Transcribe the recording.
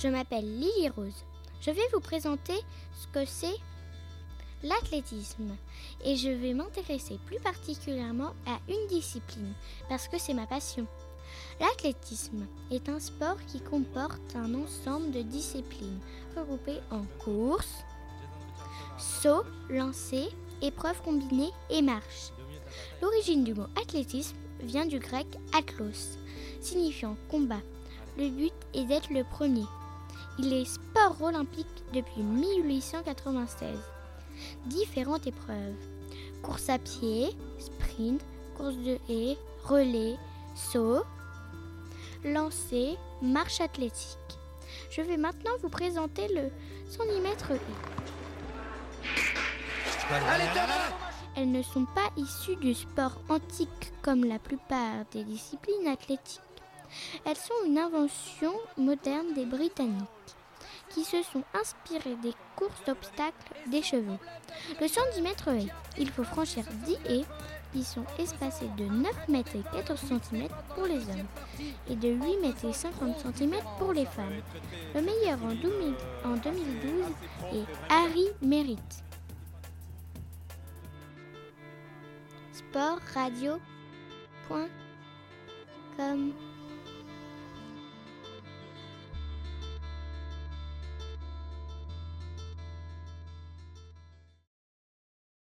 Je m'appelle Lily Rose. Je vais vous présenter ce que c'est l'athlétisme et je vais m'intéresser plus particulièrement à une discipline parce que c'est ma passion. L'athlétisme est un sport qui comporte un ensemble de disciplines regroupées en course, saut, lancer, épreuve combinée et marche. L'origine du mot athlétisme vient du grec athlos, signifiant combat. Le but est d'être le premier. Il est sport olympique depuis 1896. Différentes épreuves. Course à pied, sprint, course de haie, relais, saut, lancer, marche athlétique. Je vais maintenant vous présenter le 100 mètres Elles ne sont pas issues du sport antique comme la plupart des disciplines athlétiques. Elles sont une invention moderne des Britanniques qui se sont inspirés des courses d'obstacles des chevaux. Le 110 mètres haies, il faut franchir 10 haies qui sont espacées de 9 mètres et 14 cm pour les hommes et de 8 mètres et 50 cm pour les femmes. Le meilleur en 2012 est Harry Merritt. Sportradio.com